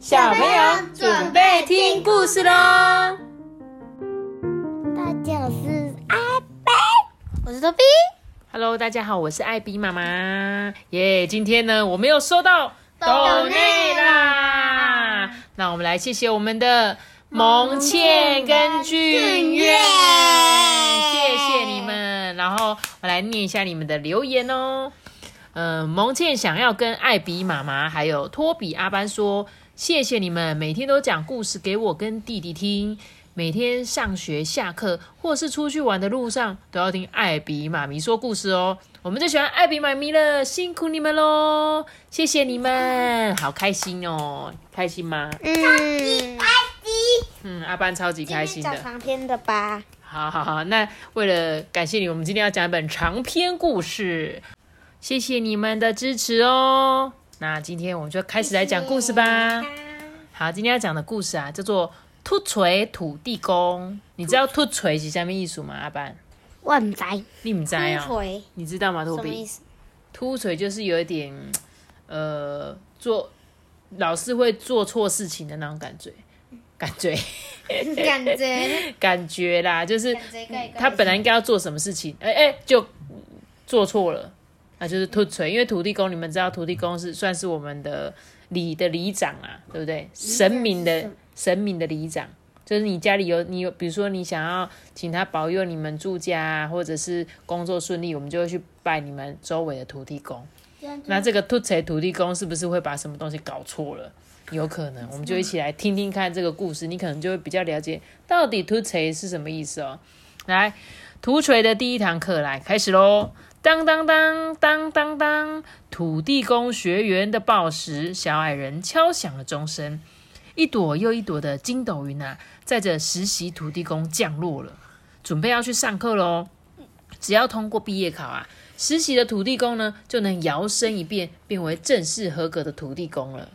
小朋友准备听故事喽！大家好，我是艾比，我是多比。Hello，大家好，我是艾比妈妈。耶、今天呢，我们又收到豆内啦。那我们来谢谢我们的蒙倩跟俊月，谢谢你们。然后我来念一下你们的留言哦。呃，蒙倩想要跟艾比妈妈还有托比阿班说，谢谢你们每天都讲故事给我跟弟弟听。每天上学、下课或是出去玩的路上，都要听艾比妈咪说故事哦。我们最喜欢艾比妈咪了，辛苦你们喽！谢谢你们，好开心哦，开心吗？嗯，嗯，阿班超级开心的。讲长篇的吧。好好好，那为了感谢你，我们今天要讲一本长篇故事，谢谢你们的支持哦。那今天我们就开始来讲故事吧。好，今天要讲的故事啊，叫做《突锤土地公》。你知道“突锤”是什么意思吗？阿班，我唔知你唔知啊？锤你知道吗？托比，什么意思？突锤就是有一点，呃，做老是会做错事情的那种感觉，感觉，感觉 感觉啦，就是他本来应该要做什么事情，哎、哎、就做错了，那就是土锤。因为土地公，你们知道土地公是算是我们的里的里长啊，对不对？神明的神明的里长，就是你家里有你有，比如说你想要请他保佑你们住家啊，或者是工作顺利，我们就会去拜你们周围的土地公。那这个土锤土地公是不是会把什么东西搞错了？有可能，我们就一起来听听看这个故事，你可能就会比较了解到底土锤是什么意思哦。来，土锤的第一堂课来开始喽！当当当当当当，土地公学员的报时，小矮人敲响了钟声，一朵又一朵的筋斗云啊，载着实习土地公降落了，准备要去上课喽。只要通过毕业考啊，实习的土地公呢，就能摇身一变，变为正式合格的土地公了。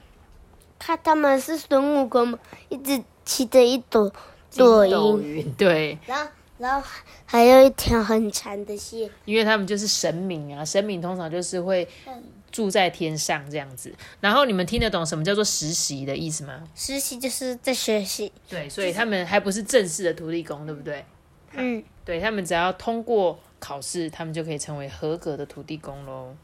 看他们是孙悟空，一直骑着一朵朵云，云，对，然后然后还有一条很长的线。因为他们就是神明啊，神明通常就是会住在天上这样子。然后你们听得懂什么叫做实习的意思吗？实习就是在学习。对，所以他们还不是正式的土地公，对不对？嗯，对他们只要通过考试，他们就可以成为合格的土地公喽。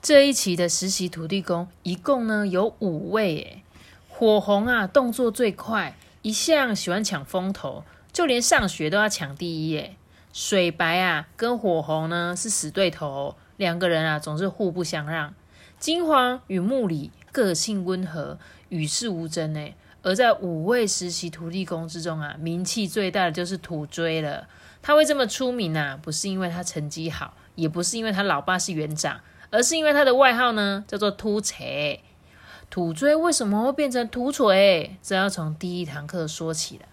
这一期的实习土地公一共呢有五位，诶，火红啊动作最快，一向喜欢抢风头，就连上学都要抢第一耶。水白啊跟火红呢是死对头，两个人啊总是互不相让。金黄与木里个性温和，与世无争诶。而在五位实习土地公之中啊，名气最大的就是土锥了。他会这么出名啊，不是因为他成绩好，也不是因为他老爸是园长，而是因为他的外号呢叫做秃锤。土锥为什么会变成土锤？这要从第一堂课说起了。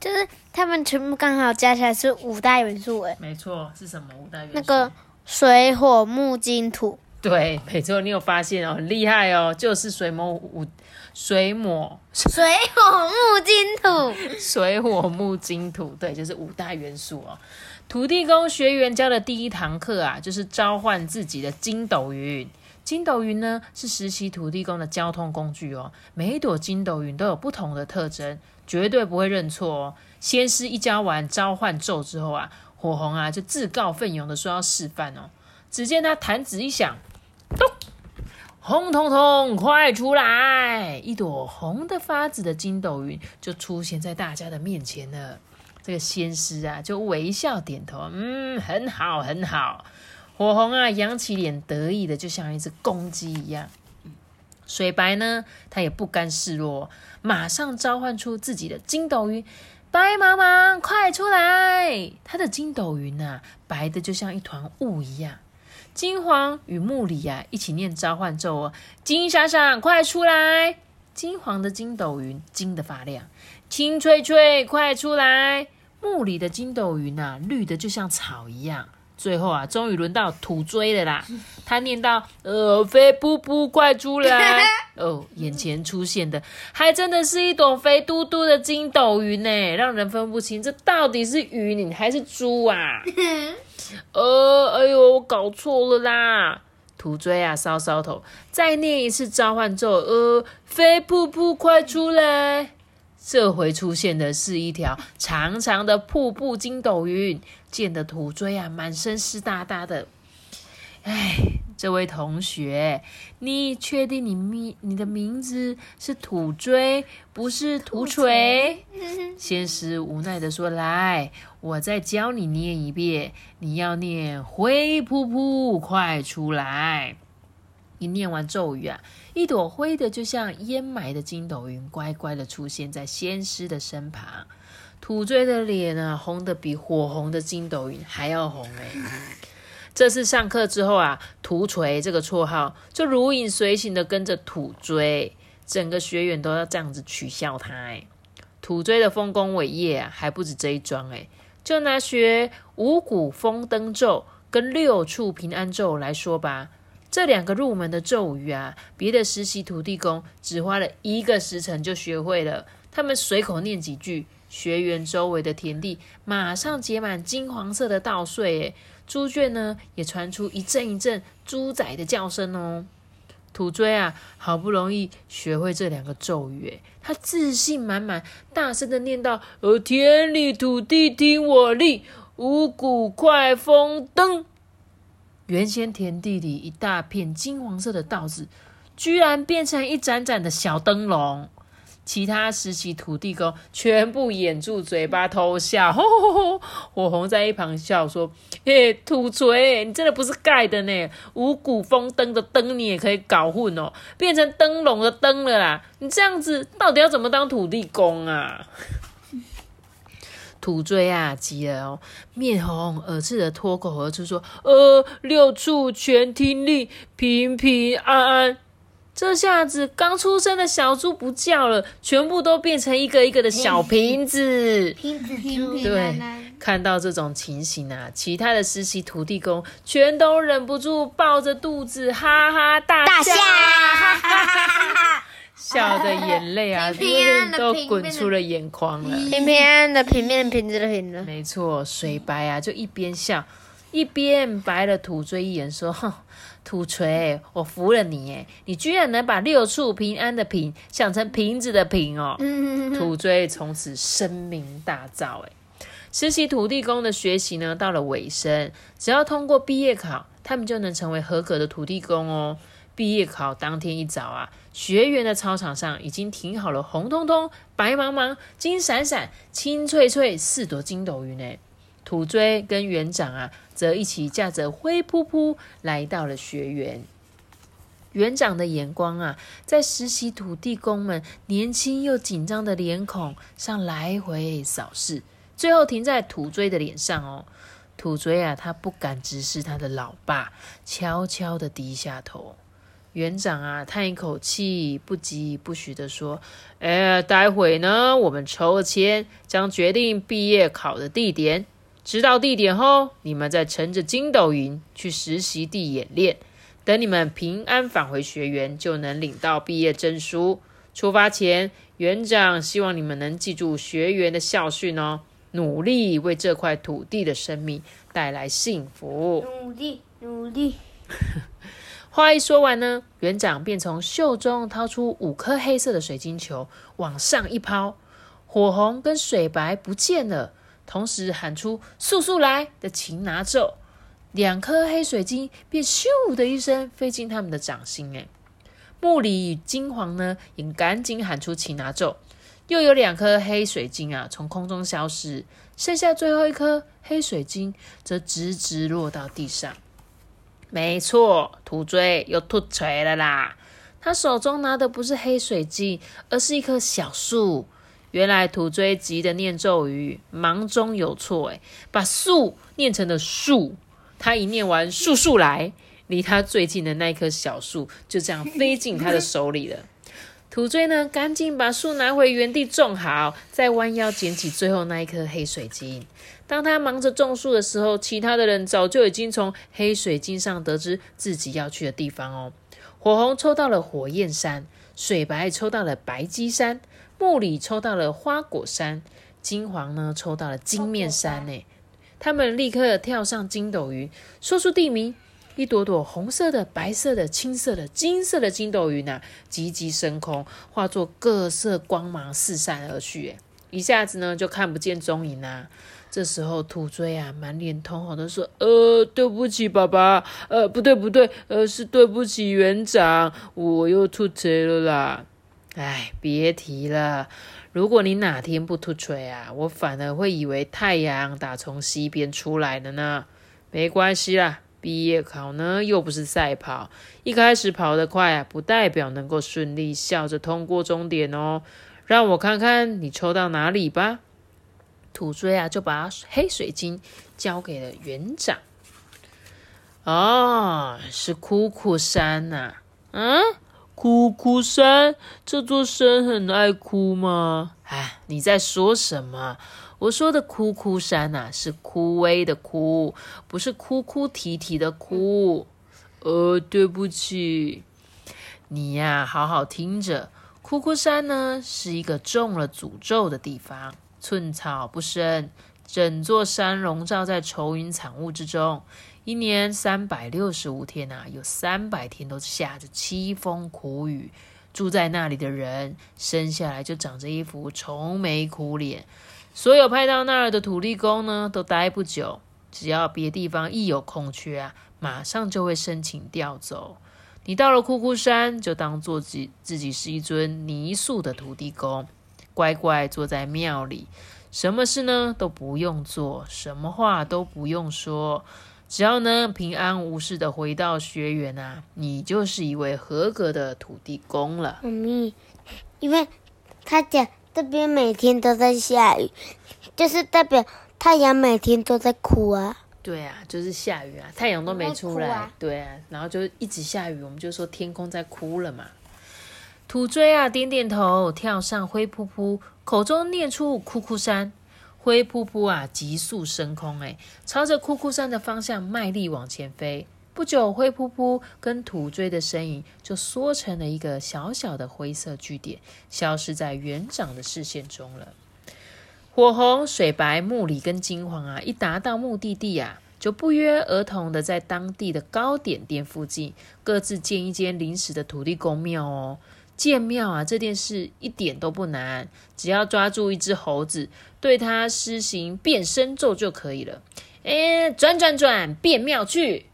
就是他们全部刚好加起来是五大元素诶，没错，是什么五大元素？那个水火木金土。对，没错，你有发现哦，很厉害哦，就是水火五水火水火木金土，水火木金土，对，就是五大元素哦。土地公学员教的第一堂课啊，就是召唤自己的筋斗云。筋斗云呢，是实习土地公的交通工具哦。每一朵筋斗云都有不同的特征，绝对不会认错哦。先师一教完召唤咒之后啊，火红啊就自告奋勇的说要示范哦。只见他弹指一响，咚！红彤彤，快出来！一朵红的发紫的筋斗云就出现在大家的面前了。这个仙师啊，就微笑点头，嗯，很好，很好。火红啊，扬起脸，得意的就像一只公鸡一样。水白呢，他也不甘示弱，马上召唤出自己的筋斗云。白茫茫，快出来！他的筋斗云啊，白的就像一团雾一样。金黄与木里啊，一起念召唤咒哦。金闪闪，快出来！金黄的筋斗云金的发亮。青翠翠，快出来！木里的筋斗云啊，绿的就像草一样。最后啊，终于轮到土追了啦。他念到：“呃，肥布布，快出来！”哦，眼前出现的还真的是一朵肥嘟嘟的筋斗云呢，让人分不清这到底是云还是猪啊！呃，哎呦，我搞错了啦！土锥啊，搔搔头，再念一次召唤咒，呃，飞瀑布快出来！这回出现的是一条长长的瀑布筋斗云，溅得土锥啊满身湿哒哒的。哎，这位同学，你确定你名你的名字是土锥，不是土锤？仙师无奈的说：“来，我再教你念一遍，你要念灰扑扑，快出来！”一念完咒语啊，一朵灰的就像烟霾的筋斗云，乖乖的出现在仙师的身旁。土锥的脸啊，红的比火红的筋斗云还要红哎。这次上课之后啊，土锤这个绰号就如影随形的跟着土锥，整个学员都要这样子取笑他哎。土锥的丰功伟业啊，还不止这一桩哎，就拿学五谷丰登咒跟六畜平安咒来说吧。这两个入门的咒语啊，别的实习土地公只花了一个时辰就学会了。他们随口念几句，学员周围的田地马上结满金黄色的稻穗，诶，猪圈呢也传出一阵一阵猪仔的叫声哦。土锥啊，好不容易学会这两个咒语，诶，他自信满满，大声的念道：“呃，田里土地听我立，五谷快丰登。”原先田地里一大片金黄色的稻子，居然变成一盏盏的小灯笼。其他实习土地公全部掩住嘴巴偷笑。火红在一旁笑说：“嘿，土锤，你真的不是盖的呢！五谷丰登的登你也可以搞混哦，变成灯笼的灯了啦！你这样子到底要怎么当土地公啊？” 土锥啊，急了哦，面红耳赤的脱口而出说：“呃，六畜全听令，平平安安。”这下子刚出生的小猪不叫了，全部都变成一个一个的小瓶子。瓶子平平对看到这种情形啊，其他的实习土地公全都忍不住抱着肚子哈哈大大笑，象，笑的眼泪啊，都平滚出了眼眶了。平平安安的平面瓶子的瓶子，没错，水白啊，就一边笑一边白了土锥一眼，说：“哼，土锤，我服了你哎！你居然能把六畜平安的平想成瓶子的瓶哦！”土锥从此声名大噪哎。实习土地公的学习呢，到了尾声，只要通过毕业考，他们就能成为合格的土地公哦。毕业考当天一早啊，学员的操场上已经停好了红彤彤、白茫茫、金闪闪、青翠翠四朵筋斗云呢。土锥跟园长啊，则一起驾着灰扑扑来到了学园。园长的眼光啊，在实习土地公们年轻又紧张的脸孔上来回扫视，最后停在土锥的脸上哦。土锥啊，他不敢直视他的老爸，悄悄的低下头。园长啊，叹一口气，不疾不徐的说：“哎，待会呢，我们抽签将决定毕业考的地点。知道地点后，你们再乘着筋斗云去实习地演练。等你们平安返回学园，就能领到毕业证书。出发前，园长希望你们能记住学员的校训哦，努力为这块土地的生命带来幸福。”努力努力，话一说完呢，园长便从袖中掏出五颗黑色的水晶球，往上一抛，火红跟水白不见了，同时喊出“速速来”的擒拿咒，两颗黑水晶便咻的一声飞进他们的掌心。哎，木里与金黄呢，也赶紧喊出擒拿咒，又有两颗黑水晶啊从空中消失，剩下最后一颗黑水晶则直直落到地上。没错，土锥又吐锤了啦！他手中拿的不是黑水晶，而是一棵小树。原来土锥急的念咒语，忙中有错，诶，把树念成了树。他一念完“树树来”，离他最近的那一棵小树就这样飞进他的手里了。土锥呢，赶紧把树拿回原地种好，再弯腰捡起最后那一颗黑水晶。当他忙着种树的时候，其他的人早就已经从黑水晶上得知自己要去的地方哦。火红抽到了火焰山，水白抽到了白鸡山，木里抽到了花果山，金黄呢抽到了金面山呢。他们立刻跳上筋斗云，说出地名，一朵朵红色的、白色的、青色的、金色的筋斗云啊，急急升空，化作各色光芒四散而去，一下子呢就看不见踪影啦。这时候，土锥啊，满脸通红的说：“呃，对不起，爸爸，呃，不对，不对，呃，是对不起园长，我又吐贼了啦。哎，别提了，如果你哪天不吐锤啊，我反而会以为太阳打从西边出来了呢。没关系啦，毕业考呢又不是赛跑，一开始跑得快啊，不代表能够顺利笑着通过终点哦。让我看看你抽到哪里吧。”土锥啊，就把黑水晶交给了园长。哦，是哭哭山呐！嗯，哭哭山，这座山很爱哭吗？哎，你在说什么？我说的哭哭山呐，是枯萎的枯，不是哭哭啼啼的哭。呃，对不起，你呀，好好听着，哭哭山呢，是一个中了诅咒的地方。寸草不生，整座山笼罩在愁云惨雾之中。一年三百六十五天啊，有三百天都下着凄风苦雨。住在那里的人，生下来就长着一副愁眉苦脸。所有派到那儿的土地公呢，都待不久。只要别地方一有空缺啊，马上就会申请调走。你到了枯枯山，就当做自自己是一尊泥塑的土地公。乖乖坐在庙里，什么事呢都不用做，什么话都不用说，只要呢平安无事的回到学园啊，你就是一位合格的土地公了。妈咪，因为他讲这边每天都在下雨，就是代表太阳每天都在哭啊。对啊，就是下雨啊，太阳都没出来。对啊，然后就一直下雨，我们就说天空在哭了嘛。土锥啊，点点头，跳上灰扑扑，口中念出“哭哭山”。灰扑扑啊，急速升空，哎，朝着库库山的方向卖力往前飞。不久，灰扑扑跟土锥的身影就缩成了一个小小的灰色据点，消失在园长的视线中了。火红、水白、木里跟金黄啊，一达到目的地啊，就不约而同的在当地的糕点店附近各自建一间临时的土地公庙哦。建庙啊，这件事一点都不难，只要抓住一只猴子，对它施行变身咒就可以了。哎，转转转，变庙去！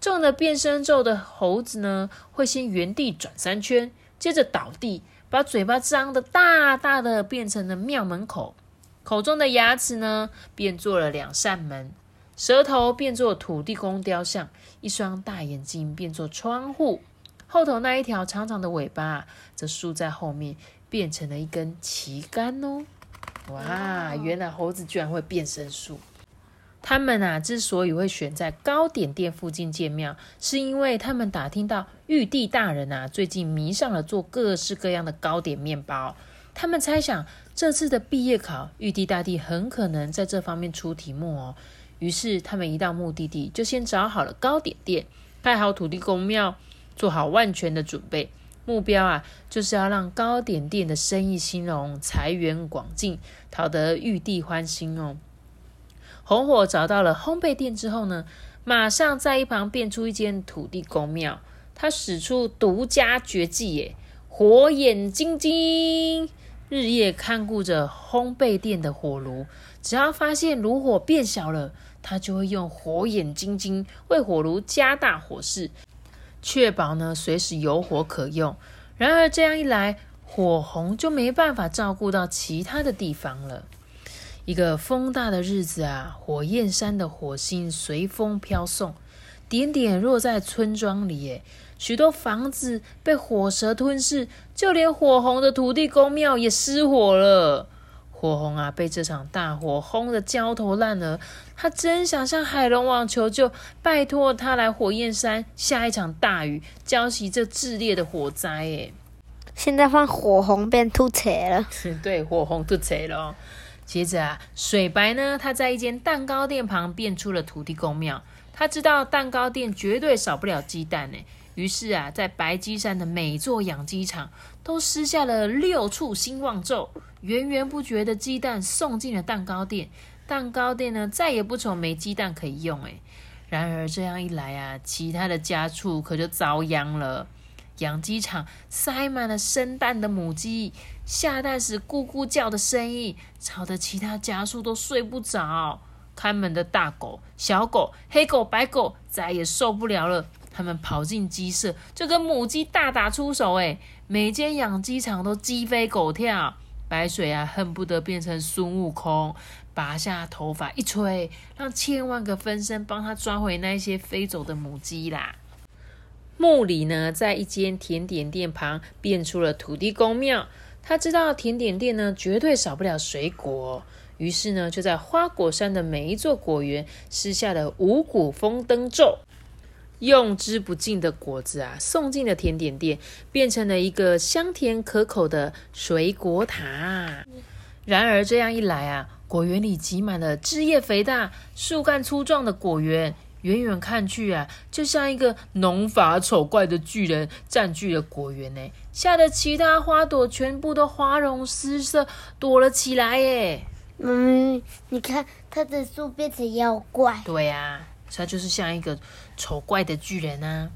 中了变身咒的猴子呢，会先原地转三圈，接着倒地，把嘴巴张得大大的，变成了庙门口。口中的牙齿呢，变做了两扇门；舌头变作土地公雕像，一双大眼睛变作窗户。后头那一条长长的尾巴，则竖在后面，变成了一根旗杆哦！哇，原来猴子居然会变身术！他们啊，之所以会选在糕点店附近建庙，是因为他们打听到玉帝大人啊，最近迷上了做各式各样的糕点面包。他们猜想，这次的毕业考，玉帝大帝很可能在这方面出题目哦。于是，他们一到目的地，就先找好了糕点店，盖好土地公庙。做好万全的准备，目标啊，就是要让糕点店的生意兴隆，财源广进，讨得玉帝欢心哦。红火找到了烘焙店之后呢，马上在一旁变出一间土地公庙。他使出独家绝技耶，火眼金睛，日夜看顾着烘焙店的火炉。只要发现炉火变小了，他就会用火眼金睛为火炉加大火势。确保呢随时有火可用。然而这样一来，火红就没办法照顾到其他的地方了。一个风大的日子啊，火焰山的火星随风飘送，点点落在村庄里。诶，许多房子被火蛇吞噬，就连火红的土地公庙也失火了。火红啊，被这场大火轰得焦头烂额。他真想向海龙王求救，拜托他来火焰山下一场大雨，浇熄这炽烈的火灾。哎，现在放火红变吐彩了。对，火红吐彩了。接着啊，水白呢，他在一间蛋糕店旁变出了土地公庙。他知道蛋糕店绝对少不了鸡蛋呢。于是啊，在白鸡山的每座养鸡场都施下了六处兴旺咒，源源不绝的鸡蛋送进了蛋糕店。蛋糕店呢，再也不愁没鸡蛋可以用。诶，然而这样一来啊，其他的家畜可就遭殃了。养鸡场塞满了生蛋的母鸡，下蛋时咕咕叫的声音，吵得其他家畜都睡不着。看门的大狗、小狗、黑狗、白狗再也受不了了，他们跑进鸡舍，就跟母鸡大打出手。哎，每间养鸡场都鸡飞狗跳。白水啊，恨不得变成孙悟空，拔下头发一吹，让千万个分身帮他抓回那些飞走的母鸡啦。木里呢，在一间甜点店旁变出了土地公庙。他知道甜点店呢，绝对少不了水果，于是呢，就在花果山的每一座果园施下了五谷丰登咒，用之不尽的果子啊，送进了甜点店，变成了一个香甜可口的水果塔。然而这样一来啊，果园里挤满了枝叶肥大、树干粗壮的果园。远远看去啊，就像一个农法丑怪的巨人占据了果园呢，吓得其他花朵全部都花容失色，躲了起来耶。嗯，你看它的树变成妖怪。对呀，它就是像一个丑怪的巨人啊。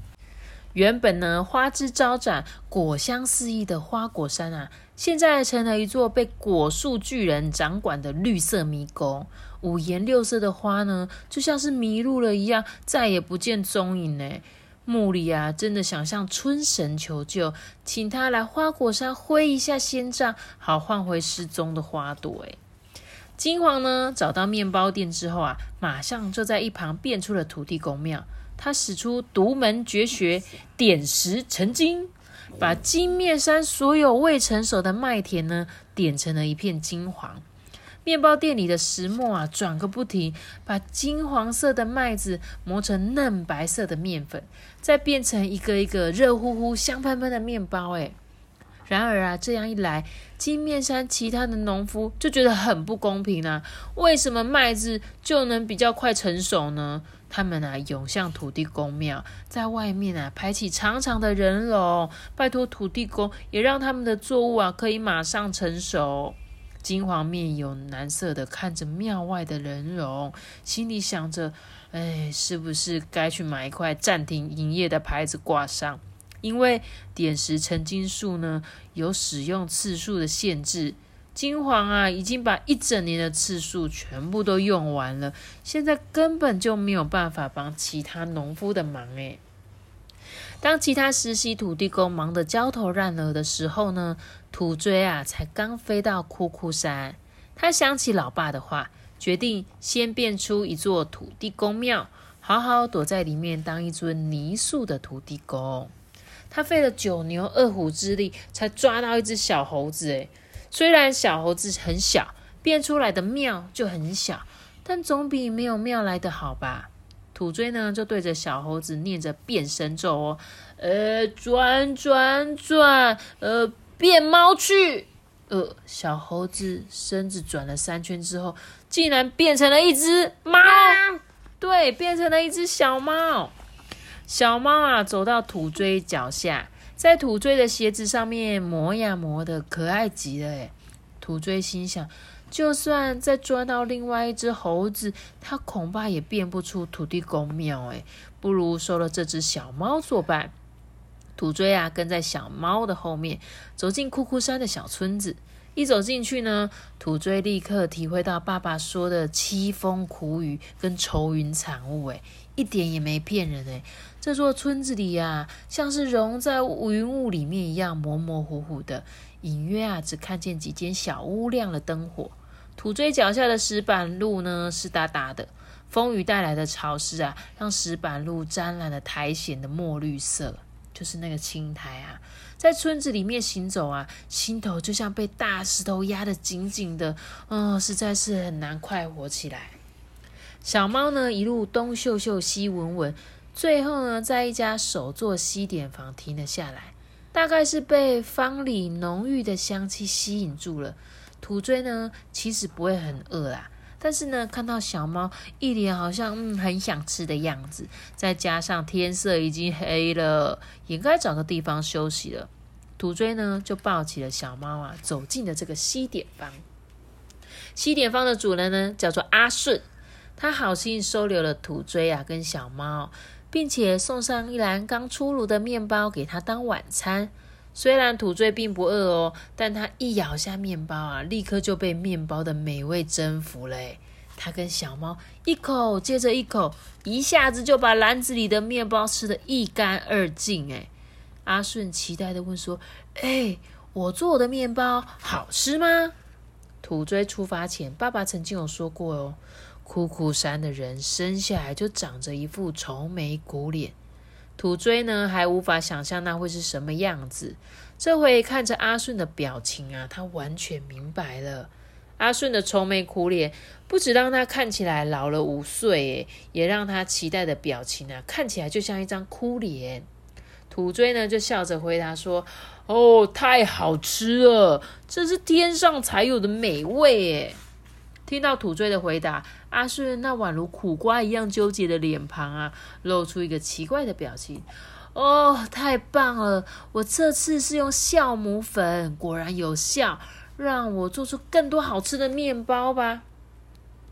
原本呢，花枝招展、果香四溢的花果山啊，现在成了一座被果树巨人掌管的绿色迷宫。五颜六色的花呢，就像是迷路了一样，再也不见踪影呢。木里啊，真的想向春神求救，请他来花果山挥一下仙杖，好换回失踪的花朵。哎，金黄呢，找到面包店之后啊，马上就在一旁变出了土地公庙。他使出独门绝学点石成金，把金面山所有未成熟的麦田呢，点成了一片金黄。面包店里的石磨啊，转个不停，把金黄色的麦子磨成嫩白色的面粉，再变成一个一个热乎乎、香喷喷的面包。哎，然而啊，这样一来，金面山其他的农夫就觉得很不公平啊！为什么麦子就能比较快成熟呢？他们啊，涌向土地公庙，在外面啊排起长长的人龙，拜托土地公也让他们的作物啊可以马上成熟。金黄面有难色的看着庙外的人龙，心里想着：哎，是不是该去买一块暂停营业的牌子挂上？因为点石成金术呢，有使用次数的限制。金黄啊，已经把一整年的次数全部都用完了，现在根本就没有办法帮其他农夫的忙。哎。当其他实习土地公忙得焦头烂额的时候呢，土锥啊才刚飞到库库山。他想起老爸的话，决定先变出一座土地公庙，好好躲在里面当一尊泥塑的土地公。他费了九牛二虎之力，才抓到一只小猴子。诶，虽然小猴子很小，变出来的庙就很小，但总比没有庙来的好吧。土锥呢，就对着小猴子念着变身咒哦，呃，转转转，呃，变猫去，呃，小猴子身子转了三圈之后，竟然变成了一只猫，对，变成了一只小猫。小猫啊，走到土锥脚下，在土锥的鞋子上面磨呀磨的，可爱极了。诶土锥心想。就算再抓到另外一只猴子，它恐怕也变不出土地公庙。哎，不如收了这只小猫作伴。土锥啊，跟在小猫的后面，走进库库山的小村子。一走进去呢，土锥立刻体会到爸爸说的凄风苦雨跟愁云惨雾。哎，一点也没骗人。哎，这座村子里呀，像是融在云雾里面一样，模模糊糊的，隐约啊，只看见几间小屋亮了灯火。土锥脚下的石板路呢，湿哒哒的。风雨带来的潮湿啊，让石板路沾染了苔藓的墨绿色，就是那个青苔啊。在村子里面行走啊，心头就像被大石头压得紧紧的，嗯，实在是很难快活起来。小猫呢，一路东嗅嗅西闻闻，最后呢，在一家首座西点房停了下来，大概是被房里浓郁的香气吸引住了。土锥呢，其实不会很饿啦，但是呢，看到小猫一脸好像嗯很想吃的样子，再加上天色已经黑了，也该找个地方休息了。土锥呢，就抱起了小猫啊，走进了这个西点方。西点方的主人呢，叫做阿顺，他好心收留了土锥啊跟小猫，并且送上一篮刚出炉的面包给他当晚餐。虽然土锥并不饿哦，但他一咬下面包啊，立刻就被面包的美味征服了。他跟小猫一口接着一口，一下子就把篮子里的面包吃得一干二净。哎，阿顺期待的问说：“哎，我做的面包好吃吗？”土锥出发前，爸爸曾经有说过哦，枯枯山的人生下来就长着一副愁眉苦脸。土锥呢，还无法想象那会是什么样子。这回看着阿顺的表情啊，他完全明白了。阿顺的愁眉苦脸，不止让他看起来老了五岁，也让他期待的表情啊，看起来就像一张哭脸。土锥呢，就笑着回答说：“哦，太好吃了，这是天上才有的美味耶！”听到土锥的回答，阿顺那宛如苦瓜一样纠结的脸庞啊，露出一个奇怪的表情。哦，太棒了！我这次是用酵母粉，果然有效。让我做出更多好吃的面包吧。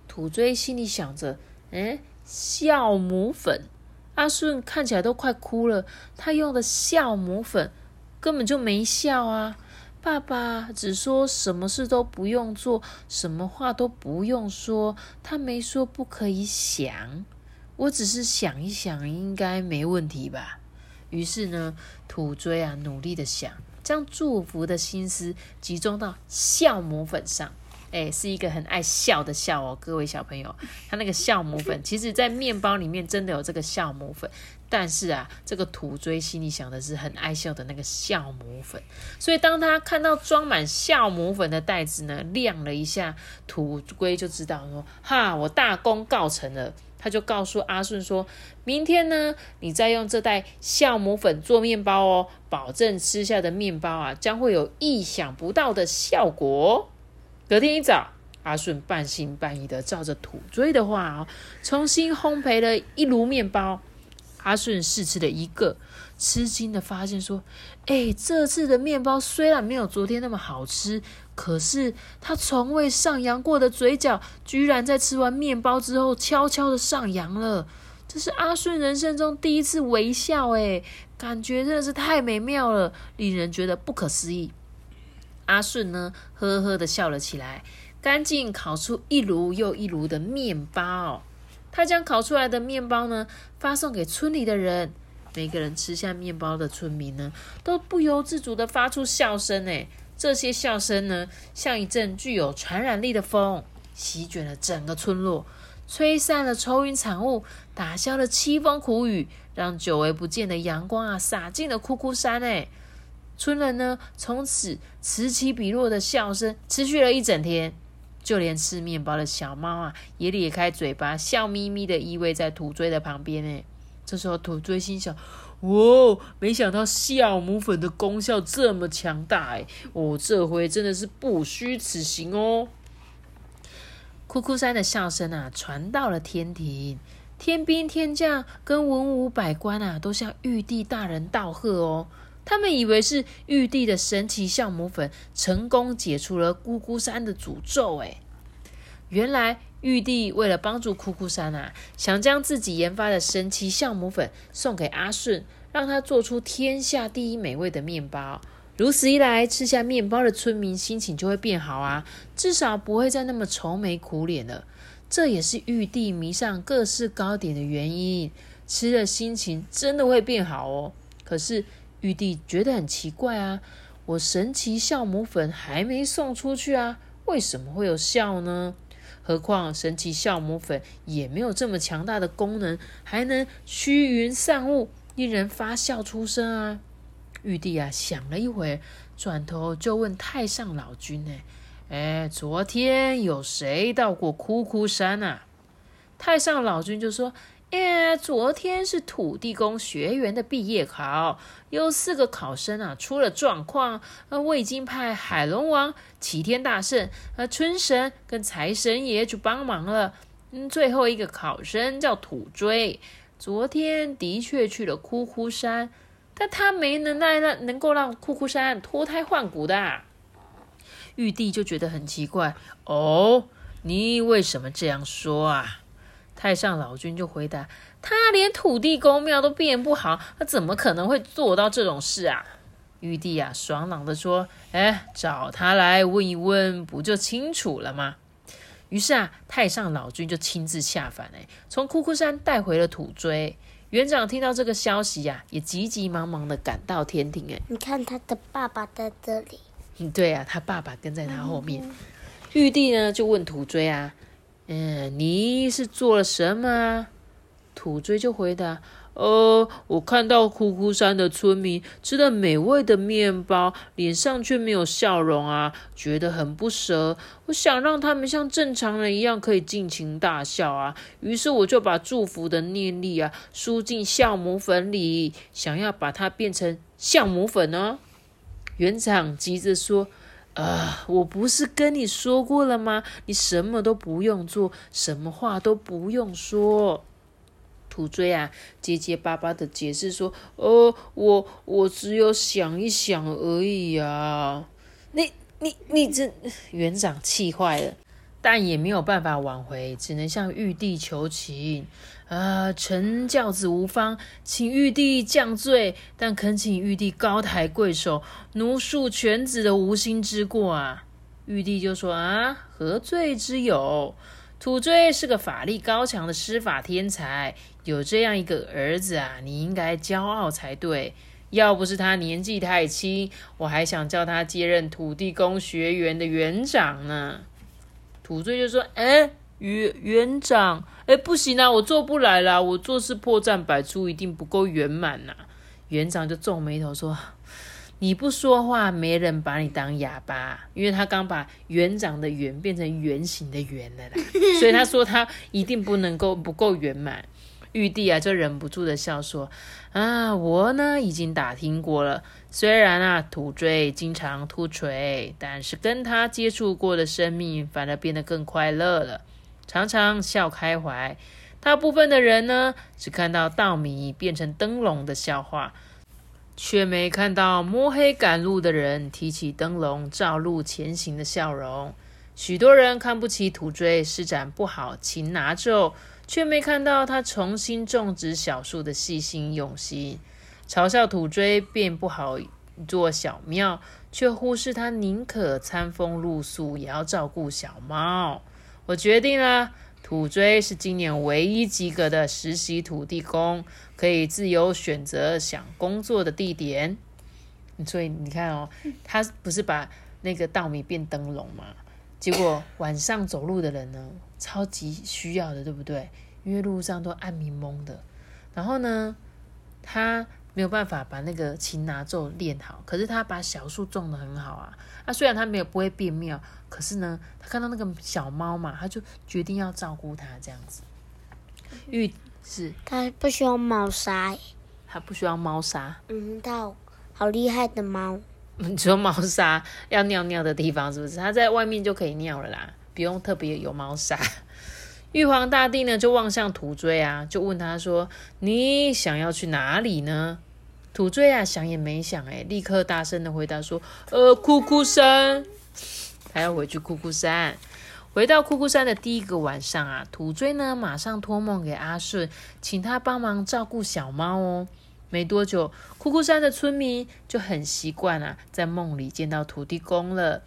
土锥心里想着：“哎，酵母粉。”阿顺看起来都快哭了。他用的酵母粉根本就没效啊！爸爸只说什么事都不用做，什么话都不用说。他没说不可以想，我只是想一想，应该没问题吧。于是呢，土锥啊，努力的想。将祝福的心思集中到酵母粉上，哎，是一个很爱笑的笑哦，各位小朋友，他那个酵母粉，其实在面包里面真的有这个酵母粉，但是啊，这个土锥心里想的是很爱笑的那个酵母粉，所以当他看到装满酵母粉的袋子呢，亮了一下，土龟就知道说，哈，我大功告成了。他就告诉阿顺说：“明天呢，你再用这袋酵母粉做面包哦，保证吃下的面包啊，将会有意想不到的效果。”隔天一早，阿顺半信半疑的照着土锥的话哦，重新烘焙了一炉面包。阿顺试吃了一个，吃惊的发现说：“哎，这次的面包虽然没有昨天那么好吃。”可是他从未上扬过的嘴角，居然在吃完面包之后悄悄的上扬了。这是阿顺人生中第一次微笑，诶，感觉真的是太美妙了，令人觉得不可思议。阿顺呢，呵呵的笑了起来，赶紧烤出一炉又一炉的面包。他将烤出来的面包呢，发送给村里的人。每个人吃下面包的村民呢，都不由自主的发出笑声，诶。这些笑声呢，像一阵具有传染力的风，席卷了整个村落，吹散了愁云惨雾，打消了凄风苦雨，让久违不见的阳光啊，洒进了枯枯山。哎，村人呢，从此此起彼落的笑声持续了一整天，就连吃面包的小猫啊，也咧开嘴巴，笑眯眯的依偎在土锥的旁边。呢，这时候土锥心想。哦，没想到酵母粉的功效这么强大哎！我这回真的是不虚此行哦。哭哭山的笑声啊，传到了天庭，天兵天将跟文武百官啊，都向玉帝大人道贺哦。他们以为是玉帝的神奇酵母粉成功解除了咕咕山的诅咒哎，原来。玉帝为了帮助姑姑山啊，想将自己研发的神奇酵母粉送给阿顺，让他做出天下第一美味的面包。如此一来，吃下面包的村民心情就会变好啊，至少不会再那么愁眉苦脸了。这也是玉帝迷上各式糕点的原因。吃了心情真的会变好哦。可是玉帝觉得很奇怪啊，我神奇酵母粉还没送出去啊，为什么会有效呢？何况神奇酵母粉也没有这么强大的功能，还能驱云散雾，令人发笑出声啊！玉帝啊，想了一会，转头就问太上老君：“呢，哎，昨天有谁到过枯枯山啊？”太上老君就说。耶！昨天是土地公学员的毕业考，有四个考生啊出了状况，呃，我已经派海龙王、齐天大圣、呃，春神跟财神爷去帮忙了。嗯，最后一个考生叫土锥，昨天的确去了枯枯山，但他没能耐让能够让枯枯山脱胎换骨的。玉帝就觉得很奇怪，哦，你为什么这样说啊？太上老君就回答：“他连土地公庙都变不好，他怎么可能会做到这种事啊？”玉帝啊，爽朗的说：“哎，找他来问一问，不就清楚了吗？”于是啊，太上老君就亲自下凡，哎，从枯枯山带回了土锥。园长听到这个消息呀，也急急忙忙的赶到天庭，哎，你看他的爸爸在这里。嗯，对啊，他爸爸跟在他后面。玉帝呢，就问土锥啊。嗯，你是做了什么？土锥就回答：“呃，我看到哭哭山的村民吃了美味的面包，脸上却没有笑容啊，觉得很不舍。我想让他们像正常人一样可以尽情大笑啊，于是我就把祝福的念力啊输进酵母粉里，想要把它变成酵母粉呢。”园长急着说。啊！我不是跟你说过了吗？你什么都不用做，什么话都不用说。土锥啊，结结巴巴的解释说：“哦，我我只有想一想而已呀。”你你你这园长气坏了。但也没有办法挽回，只能向玉帝求情。啊，臣教子无方，请玉帝降罪。但恳请玉帝高抬贵手，奴恕犬子的无心之过啊！玉帝就说：“啊，何罪之有？土锥是个法力高强的施法天才，有这样一个儿子啊，你应该骄傲才对。要不是他年纪太轻，我还想叫他接任土地公学园的园长呢。”土锥就说：“哎，园园长，哎，不行啊，我做不来啦，我做事破绽百出，一定不够圆满呐。”园长就皱眉头说：“你不说话，没人把你当哑巴，因为他刚把园长的圆变成圆形的圆了啦，所以他说他一定不能够不够圆满。”玉帝啊，就忍不住的笑说：“啊，我呢已经打听过了。虽然啊，土锥经常突锤，但是跟他接触过的生命反而变得更快乐了，常常笑开怀。大部分的人呢，只看到稻米变成灯笼的笑话，却没看到摸黑赶路的人提起灯笼照路前行的笑容。许多人看不起土锥施展不好擒拿咒。”却没看到他重新种植小树的细心用心，嘲笑土锥变不好做小庙，却忽视他宁可餐风露宿也要照顾小猫。我决定了，土锥是今年唯一及格的实习土地公，可以自由选择想工作的地点。所以你看哦，他不是把那个稻米变灯笼吗？结果 晚上走路的人呢？超级需要的，对不对？因为路上都暗迷蒙的。然后呢，他没有办法把那个擒拿咒练好，可是他把小树种的很好啊。啊，虽然他没有不会变妙，可是呢，他看到那个小猫嘛，他就决定要照顾它这样子。玉是，他不需要猫砂，他不需要猫砂。嗯，到好厉害的猫。你说猫砂要尿尿的地方是不是？它在外面就可以尿了啦。不用特别有猫砂，玉皇大帝呢就望向土锥啊，就问他说：“你想要去哪里呢？”土锥啊想也没想，哎，立刻大声的回答说：“呃，哭哭山。”他要回去枯枯山。回到枯枯山的第一个晚上啊，土锥呢马上托梦给阿顺，请他帮忙照顾小猫哦。没多久，枯枯山的村民就很习惯啊，在梦里见到土地公了。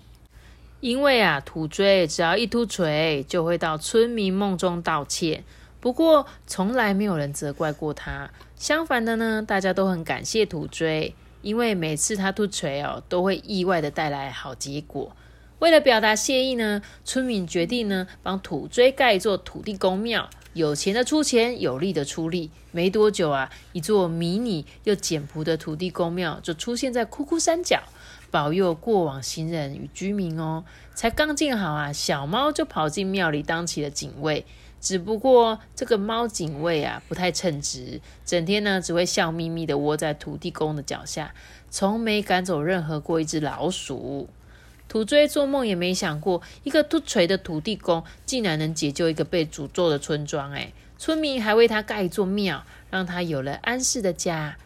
因为啊，土锥只要一突锤，就会到村民梦中道歉。不过，从来没有人责怪过他。相反的呢，大家都很感谢土锥，因为每次他突锤哦，都会意外的带来好结果。为了表达谢意呢，村民决定呢，帮土锥盖一座土地公庙。有钱的出钱，有力的出力。没多久啊，一座迷你又简朴的土地公庙就出现在枯枯山脚。保佑过往行人与居民哦！才刚建好啊，小猫就跑进庙里当起了警卫。只不过这个猫警卫啊，不太称职，整天呢只会笑眯眯的窝在土地公的脚下，从没赶走任何过一只老鼠。土锥做梦也没想过，一个突锤的土地公竟然能解救一个被诅咒的村庄。哎，村民还为他盖一座庙，让他有了安适的家。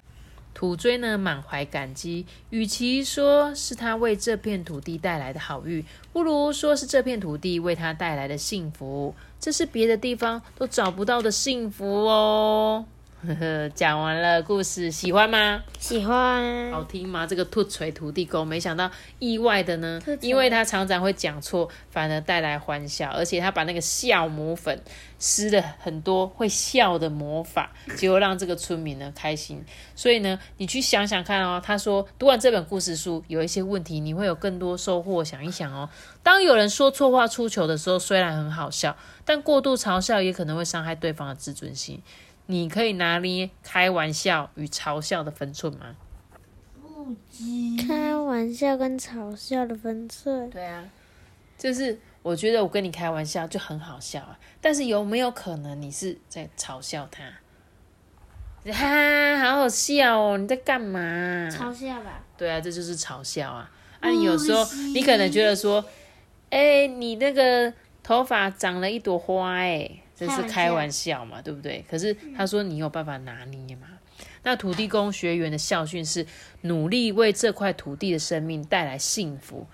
土锥呢满怀感激，与其说是他为这片土地带来的好运，不如说是这片土地为他带来的幸福。这是别的地方都找不到的幸福哦。呵呵，讲完了故事，喜欢吗？喜欢。好听吗？这个兔锤土地公，没想到意外的呢因为他常常会讲错，反而带来欢笑，而且他把那个笑魔粉施了很多会笑的魔法，结果让这个村民呢开心。所以呢，你去想想看哦，他说读完这本故事书，有一些问题你会有更多收获。想一想哦，当有人说错话出糗的时候，虽然很好笑，但过度嘲笑也可能会伤害对方的自尊心。你可以拿捏开玩笑与嘲笑的分寸吗？开玩笑跟嘲笑的分寸，对啊，就是我觉得我跟你开玩笑就很好笑啊，但是有没有可能你是在嘲笑他？哈，好好笑哦！你在干嘛？嘲笑吧。对啊，这就是嘲笑啊！啊，你有时候你可能觉得说，哎、你那个头发长了一朵花、哎，这是开玩笑嘛，对不对？可是他说你有办法拿捏嘛？那土地公学员的校训是努力为这块土地的生命带来幸福。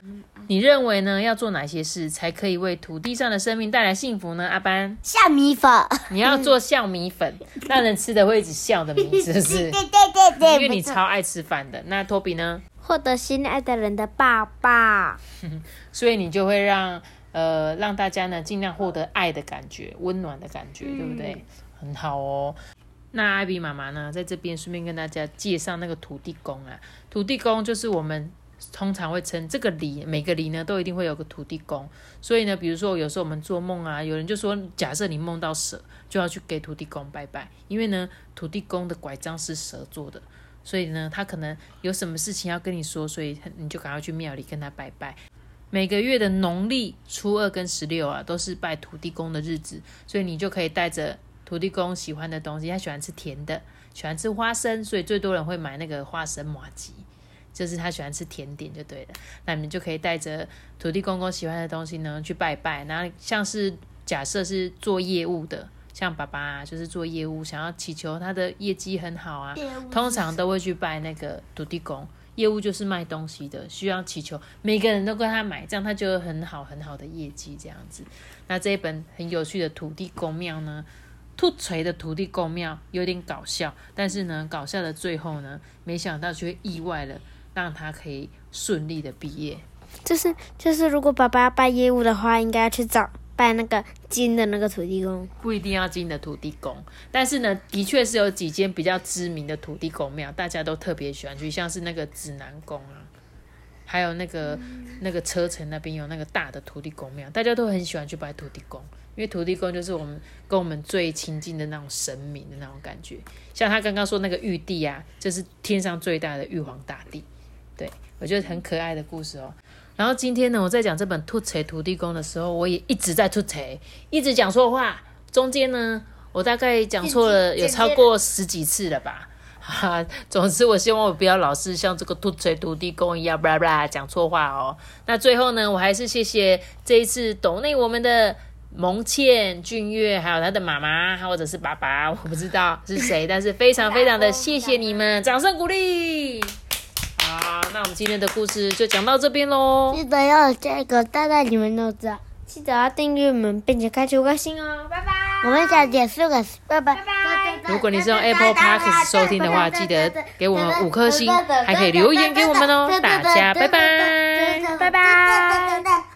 你认为呢？要做哪些事才可以为土地上的生命带来幸福呢？阿班，笑米粉。你要做笑米粉，让人吃的会一直笑的米，是不是？对对对因为你超爱吃饭的。那托比呢？获得心爱的人的抱抱。所以你就会让呃让大家呢尽量获得爱的感觉、温暖的感觉，对不对？很好哦。那艾比妈妈呢，在这边顺便跟大家介绍那个土地公啊。土地公就是我们通常会称这个里，每个里呢都一定会有个土地公。所以呢，比如说有时候我们做梦啊，有人就说，假设你梦到蛇，就要去给土地公拜拜，因为呢，土地公的拐杖是蛇做的。所以呢，他可能有什么事情要跟你说，所以你就赶快去庙里跟他拜拜。每个月的农历初二跟十六啊，都是拜土地公的日子，所以你就可以带着土地公喜欢的东西，他喜欢吃甜的，喜欢吃花生，所以最多人会买那个花生麻吉，就是他喜欢吃甜点就对了。那你们就可以带着土地公公喜欢的东西呢去拜拜。然后像是假设是做业务的，像爸爸、啊、就是做业务，想要祈求他的业绩很好啊，通常都会去拜那个土地公。业务就是卖东西的，需要祈求每个人都跟他买，这样他就有很好很好的业绩这样子。那这一本很有趣的土地公庙呢，兔锤的土地公庙有点搞笑，但是呢，搞笑的最后呢，没想到却意外了，让他可以顺利的毕业。就是就是，如果爸爸要办业务的话，应该要去找拜那个金的那个土地公。不一定要金的土地公，但是呢，的确是有几间比较知名的土地公庙，大家都特别喜欢去，像是那个指南宫啊，还有那个、那个车城那边有那个大的土地公庙，大家都很喜欢去拜土地公，因为土地公就是我们跟我们最亲近的那种神明的那种感觉。像他刚刚说那个玉帝啊，就是天上最大的玉皇大帝，对我觉得很可爱的故事哦。然后今天呢，我在讲这本《吐锤土地公》的时候，我也一直在吐槽，一直讲错话。中间呢，我大概讲错了有超过十几次了吧。哈，总之我希望我不要老是像这个吐锤土地公一样，巴拉巴拉讲错话哦。那最后呢，我还是谢谢这一次抖内我们的蒙倩、俊月，还有他的妈妈或者是爸爸，我不知道是谁，但是非常非常的谢谢你们，掌声鼓励。好，那我们今天的故事就讲到这边喽。记得要有这个大大你们都知道，记得要订阅我们，并且开启五颗星哦，拜拜。我们想结束了，拜拜。如果你是用 Apple Podcast 收听的话，记得给我们五颗星，还可以留言给我们哦。大家拜拜。拜拜。